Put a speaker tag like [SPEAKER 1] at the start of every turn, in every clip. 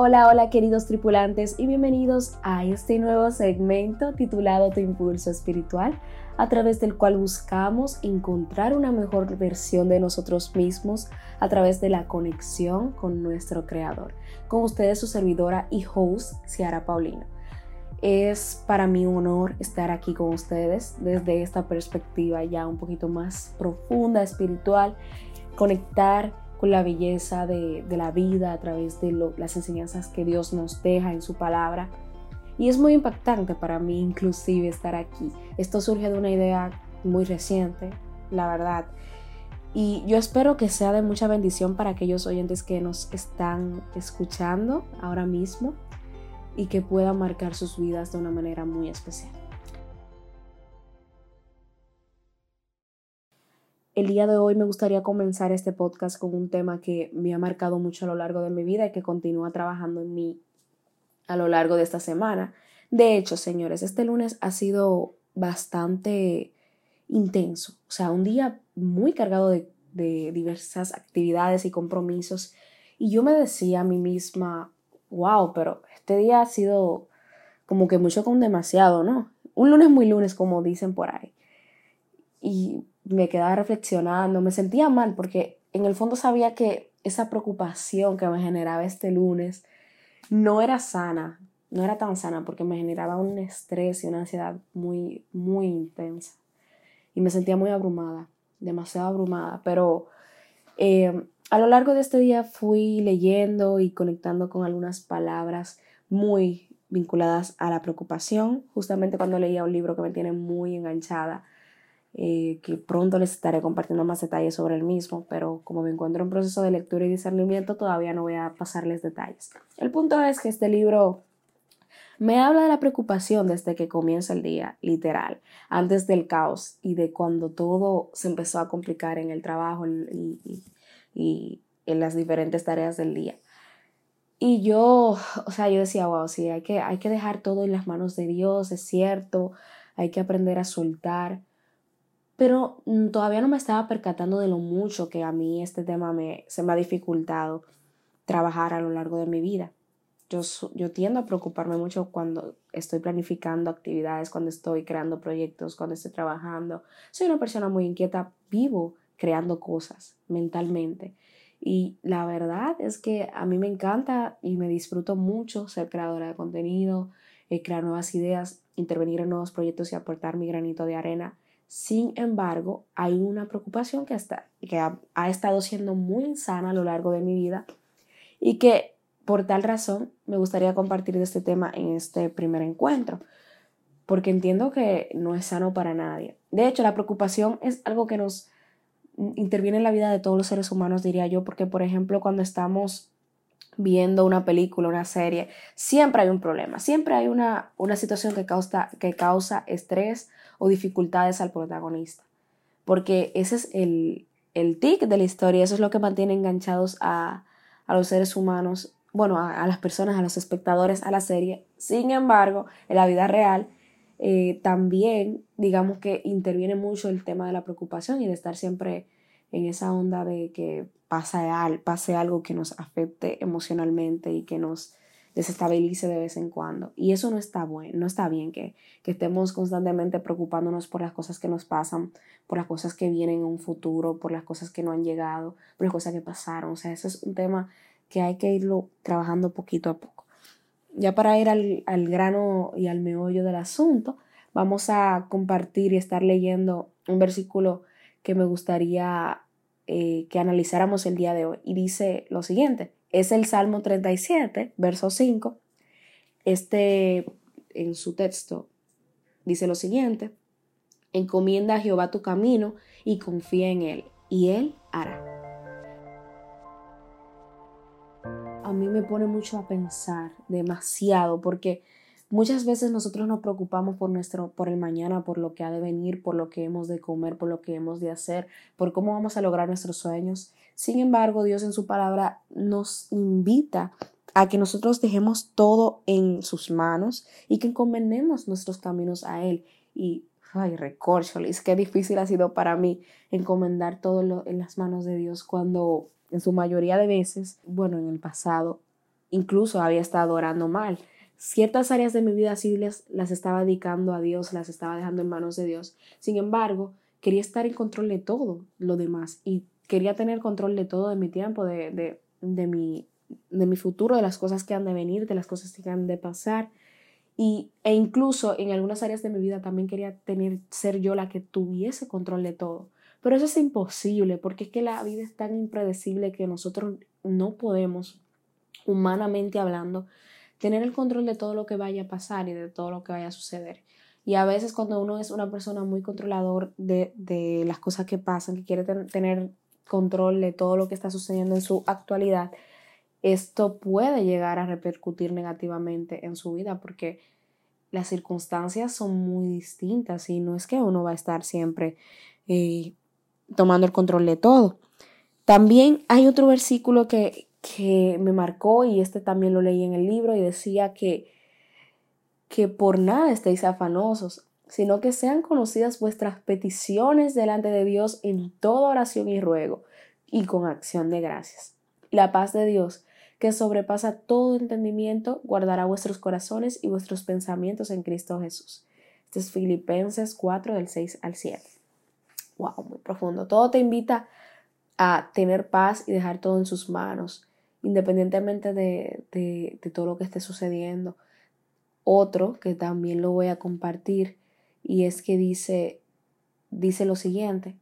[SPEAKER 1] Hola, hola queridos tripulantes y bienvenidos a este nuevo segmento titulado Tu Impulso Espiritual, a través del cual buscamos encontrar una mejor versión de nosotros mismos a través de la conexión con nuestro Creador. Con ustedes su servidora y host, Ciara Paulino. Es para mí un honor estar aquí con ustedes desde esta perspectiva ya un poquito más profunda, espiritual, conectar con la belleza de, la vida a través de las enseñanzas que Dios nos deja en su palabra. Y es muy impactante para mí inclusive estar aquí. Esto surge de una idea muy reciente, la verdad. Y yo espero que sea de mucha bendición para aquellos oyentes que nos están escuchando ahora mismo y que pueda marcar sus vidas de una manera muy especial. El día de hoy me gustaría comenzar este podcast con un tema que me ha marcado mucho a lo largo de mi vida y que continúa trabajando en mí a lo largo de esta semana. De hecho, señores, este lunes ha sido bastante intenso, o sea, un día muy cargado de, diversas actividades y compromisos. Y yo me decía a mí misma, wow, pero este día ha sido como que mucho con demasiado, ¿no? Un lunes muy lunes, como dicen por ahí. Y me quedaba reflexionando, me sentía mal porque en el fondo sabía que esa preocupación que me generaba este lunes no era sana, no era tan sana porque me generaba un estrés y una ansiedad muy, muy intensa. Y me sentía muy abrumada, demasiado abrumada, pero eh, a lo largo de este día fui leyendo y conectando con algunas palabras muy vinculadas a la preocupación, justamente cuando leía un libro que me tiene muy enganchada eh, que pronto les estaré compartiendo más detalles sobre el mismo, pero como me encuentro en proceso de lectura y discernimiento, todavía no voy a pasarles detalles. El punto es que este libro me habla de la preocupación desde que comienza el día, literal, antes del caos y de cuando todo se empezó a complicar en el trabajo y, y en las diferentes tareas del día. Y yo, o sea, yo decía, wow, sí, hay que, hay que dejar todo en las manos de Dios, es cierto, hay que aprender a soltar, pero mm, todavía no me estaba percatando de lo mucho que a mí este tema me, se me ha dificultado trabajar a lo largo de mi vida. Yo, yo tiendo a preocuparme mucho cuando estoy planificando actividades, cuando estoy creando proyectos, cuando estoy trabajando. Soy una persona muy inquieta, vivo creando cosas mentalmente. Y la verdad es que a mí me encanta y me disfruto mucho ser creadora de contenido, eh, crear nuevas ideas, intervenir en nuevos proyectos y aportar mi granito de arena sin embargo, hay una preocupación que, que ha, estado siendo muy insana a lo largo de mi vida y que por tal razón me gustaría compartir este tema en este primer encuentro, porque entiendo que no es sano para nadie. De hecho, la preocupación es algo que nos interviene en la vida de todos los seres humanos, diría yo, porque por ejemplo cuando estamos viendo una película, una serie, siempre hay un problema, siempre hay una, una situación que causa, que causa estrés o dificultades al protagonista. Porque ese es el, el tic de la historia, eso es lo que mantiene enganchados a, a los seres humanos, bueno, a, las personas, a los espectadores, a la serie. Sin embargo, en la vida real eh, también, digamos que interviene mucho el tema de la preocupación y de estar siempre en esa onda de que pase, pase algo que nos afecte emocionalmente y que nos desestabilice de vez en cuando. Y eso no está bueno, no está bien que, que estemos constantemente preocupándonos por las cosas que nos pasan, por las cosas que vienen en un futuro, por las cosas que no han llegado, por las cosas que pasaron. O sea, eso es un tema que hay que irlo trabajando poquito a poco. Ya para ir al, al grano y al meollo del asunto, vamos a compartir y estar leyendo un versículo que me gustaría eh, que analizáramos el día de hoy. Y dice lo siguiente, es el Salmo 37, verso 5. Este, en su texto, dice lo siguiente, encomienda a Jehová tu camino y confía en Él, y Él hará. A mí me pone mucho a pensar demasiado porque Muchas veces nosotros nos preocupamos por nuestro por el mañana, por lo que ha de venir, por lo que hemos de comer, por lo que hemos de hacer, por cómo vamos a lograr nuestros sueños. Sin embargo, Dios en su palabra nos invita a que nosotros dejemos todo en sus manos y que encomendemos nuestros caminos a Él. Y, ay, recorcholis, qué difícil ha sido para mí encomendar todo en las manos de Dios cuando en su mayoría de veces, bueno, en el pasado, incluso había estado orando mal. Ciertas áreas de mi vida sí las, estaba dedicando a Dios, las estaba dejando en manos de Dios. Sin embargo, quería estar en control de todo lo demás y quería tener control de todo de mi tiempo, de, de, de, mi, de mi futuro, de las cosas que han de venir, de las cosas que han de pasar. Y, e incluso en algunas áreas de mi vida también quería tener, ser yo la que tuviese control de todo. Pero eso es imposible porque es que la vida es tan impredecible que nosotros no podemos, humanamente hablando, tener el control de todo lo que vaya a pasar y de todo lo que vaya a suceder. Y a veces cuando uno es una persona muy controlador de, de las cosas que pasan, que quiere tener control de todo lo que está sucediendo en su actualidad, esto puede llegar a repercutir negativamente en su vida porque las circunstancias son muy distintas y no es que uno va a estar siempre eh, tomando el control de todo. También hay otro versículo que, que me marcó y este también lo leí en el libro y decía que, que por nada estéis afanosos, sino que sean conocidas vuestras peticiones delante de Dios en toda oración y ruego y con acción de gracias. La paz de Dios, que sobrepasa todo entendimiento, guardará vuestros corazones y vuestros pensamientos en Cristo Jesús. Este es Filipenses 4 del 6 al 7. Wow, muy profundo. Todo te invita a tener paz y dejar todo en sus manos, independientemente de, de, de todo lo que esté sucediendo. Otro que también lo voy a compartir y es que dice, dice lo siguiente,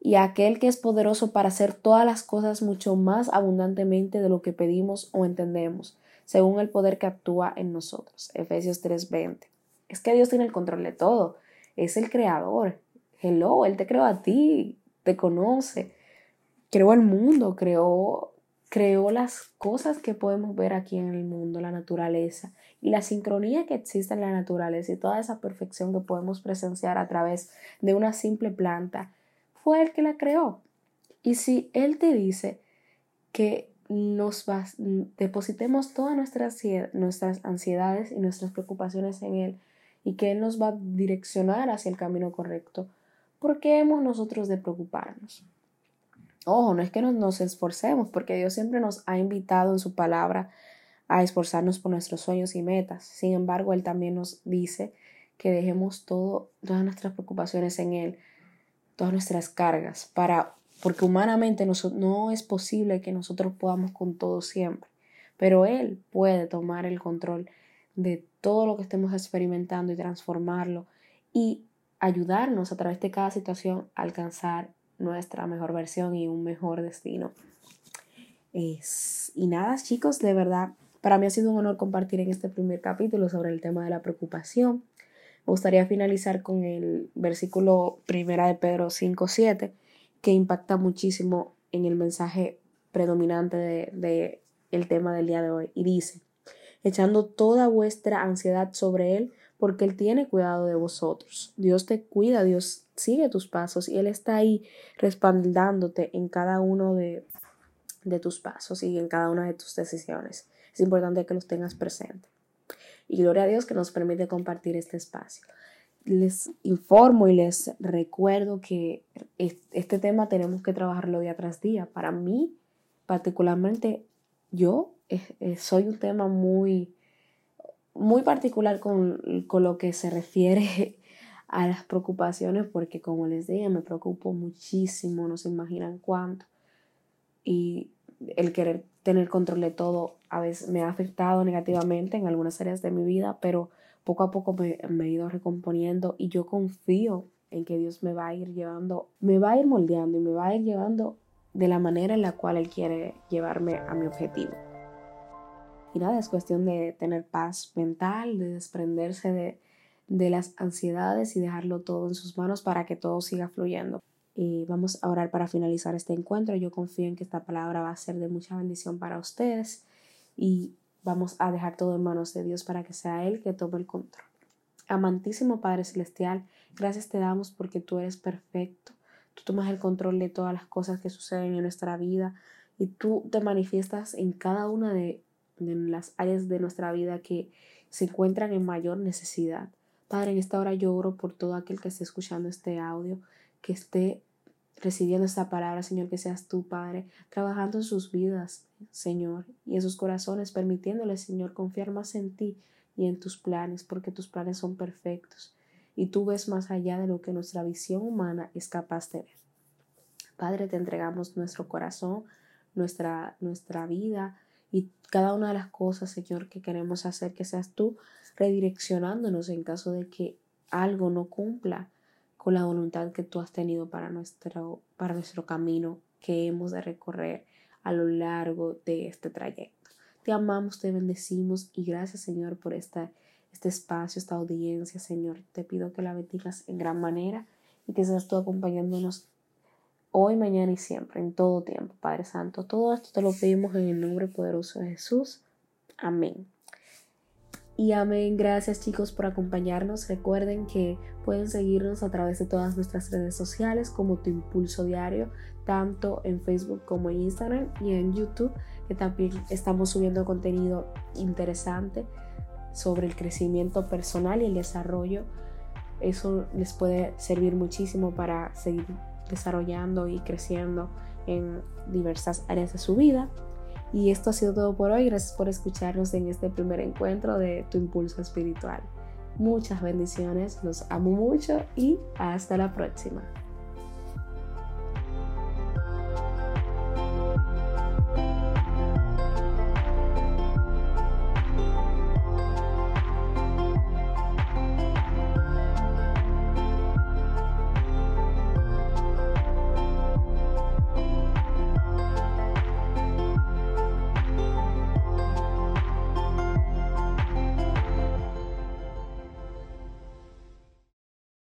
[SPEAKER 1] y aquel que es poderoso para hacer todas las cosas mucho más abundantemente de lo que pedimos o entendemos, según el poder que actúa en nosotros. Efesios 3:20. Es que Dios tiene el control de todo, es el creador. Hello, Él te creó a ti, te conoce, creó el mundo, creó, creó las cosas que podemos ver aquí en el mundo, la naturaleza y la sincronía que existe en la naturaleza y toda esa perfección que podemos presenciar a través de una simple planta fue el que la creó. Y si Él te dice que nos depositemos todas nuestras, nuestras ansiedades y nuestras preocupaciones en Él y que Él nos va a direccionar hacia el camino correcto, ¿por qué hemos nosotros de preocuparnos? Ojo, no es que nos, nos esforcemos, porque Dios siempre nos ha invitado en su palabra a esforzarnos por nuestros sueños y metas. Sin embargo, Él también nos dice que dejemos todo, todas nuestras preocupaciones en Él, todas nuestras cargas, para, porque humanamente no, no es posible que nosotros podamos con todo siempre, pero Él puede tomar el control de todo lo que estemos experimentando y transformarlo y ayudarnos a través de cada situación a alcanzar nuestra mejor versión y un mejor destino. Es, y nada, chicos, de verdad, para mí ha sido un honor compartir en este primer capítulo sobre el tema de la preocupación. Me gustaría finalizar con el versículo primera de Pedro 5.7, que impacta muchísimo en el mensaje predominante de, de el tema del día de hoy. Y dice, echando toda vuestra ansiedad sobre Él, porque Él tiene cuidado de vosotros. Dios te cuida, Dios sigue tus pasos y Él está ahí respaldándote en cada uno de, de tus pasos y en cada una de tus decisiones. Es importante que los tengas presentes. Y gloria a Dios que nos permite compartir este espacio. Les informo y les recuerdo que este tema tenemos que trabajarlo día tras día. Para mí, particularmente, yo soy un tema muy, muy particular con, con lo que se refiere a las preocupaciones porque como les dije me preocupo muchísimo, no se imaginan cuánto. Y el querer tener control de todo a veces me ha afectado negativamente en algunas áreas de mi vida, pero poco a poco me, he ido recomponiendo y yo confío en que Dios me va a ir llevando, me va a ir moldeando y me va a ir llevando de la manera en la cual Él quiere llevarme a mi objetivo. Y nada, es cuestión de tener paz mental, de desprenderse de, de las ansiedades y dejarlo todo en sus manos para que todo siga fluyendo. Y vamos a orar para finalizar este encuentro. Yo confío en que esta palabra va a ser de mucha bendición para ustedes y vamos a dejar todo en manos de Dios para que sea Él que tome el control. Amantísimo Padre Celestial, gracias te damos porque tú eres perfecto. Tú tomas el control de todas las cosas que suceden en nuestra vida y tú te manifiestas en cada una de, de las áreas de nuestra vida que se encuentran en mayor necesidad. Padre, en esta hora yo oro por todo aquel que esté escuchando este audio, que esté recibiendo esta palabra, Señor, que seas tú, Padre, trabajando en sus vidas, Señor, y en sus corazones, permitiéndoles, Señor, confiar más en ti y en tus planes, porque tus planes son perfectos y tú ves más allá de lo que nuestra visión humana es capaz de ver. Padre, te entregamos nuestro corazón, nuestra, nuestra vida y cada una de las cosas, Señor, que queremos hacer, que seas tú redireccionándonos en caso de que algo no cumpla con la voluntad que tú has tenido para nuestro, para nuestro camino que hemos de recorrer a lo largo de este trayecto. Te amamos, te bendecimos y gracias Señor por esta, este espacio, esta audiencia, Señor. Te pido que la bendigas en gran manera y que seas tú acompañándonos hoy, mañana y siempre, en todo tiempo, Padre Santo. Todo esto te lo pedimos en el nombre poderoso de Jesús. Amén. Y amén, gracias chicos por acompañarnos. Recuerden que pueden seguirnos a través de todas nuestras redes sociales como Tu Impulso Diario, tanto en Facebook como en Instagram y en YouTube, que también estamos subiendo contenido interesante sobre el crecimiento personal y el desarrollo. Eso les puede servir muchísimo para seguir desarrollando y creciendo en diversas áreas de su vida. Y esto ha sido todo por hoy. Gracias por escucharnos en este primer encuentro de Tu Impulso Espiritual. Muchas bendiciones, los amo mucho y hasta la próxima.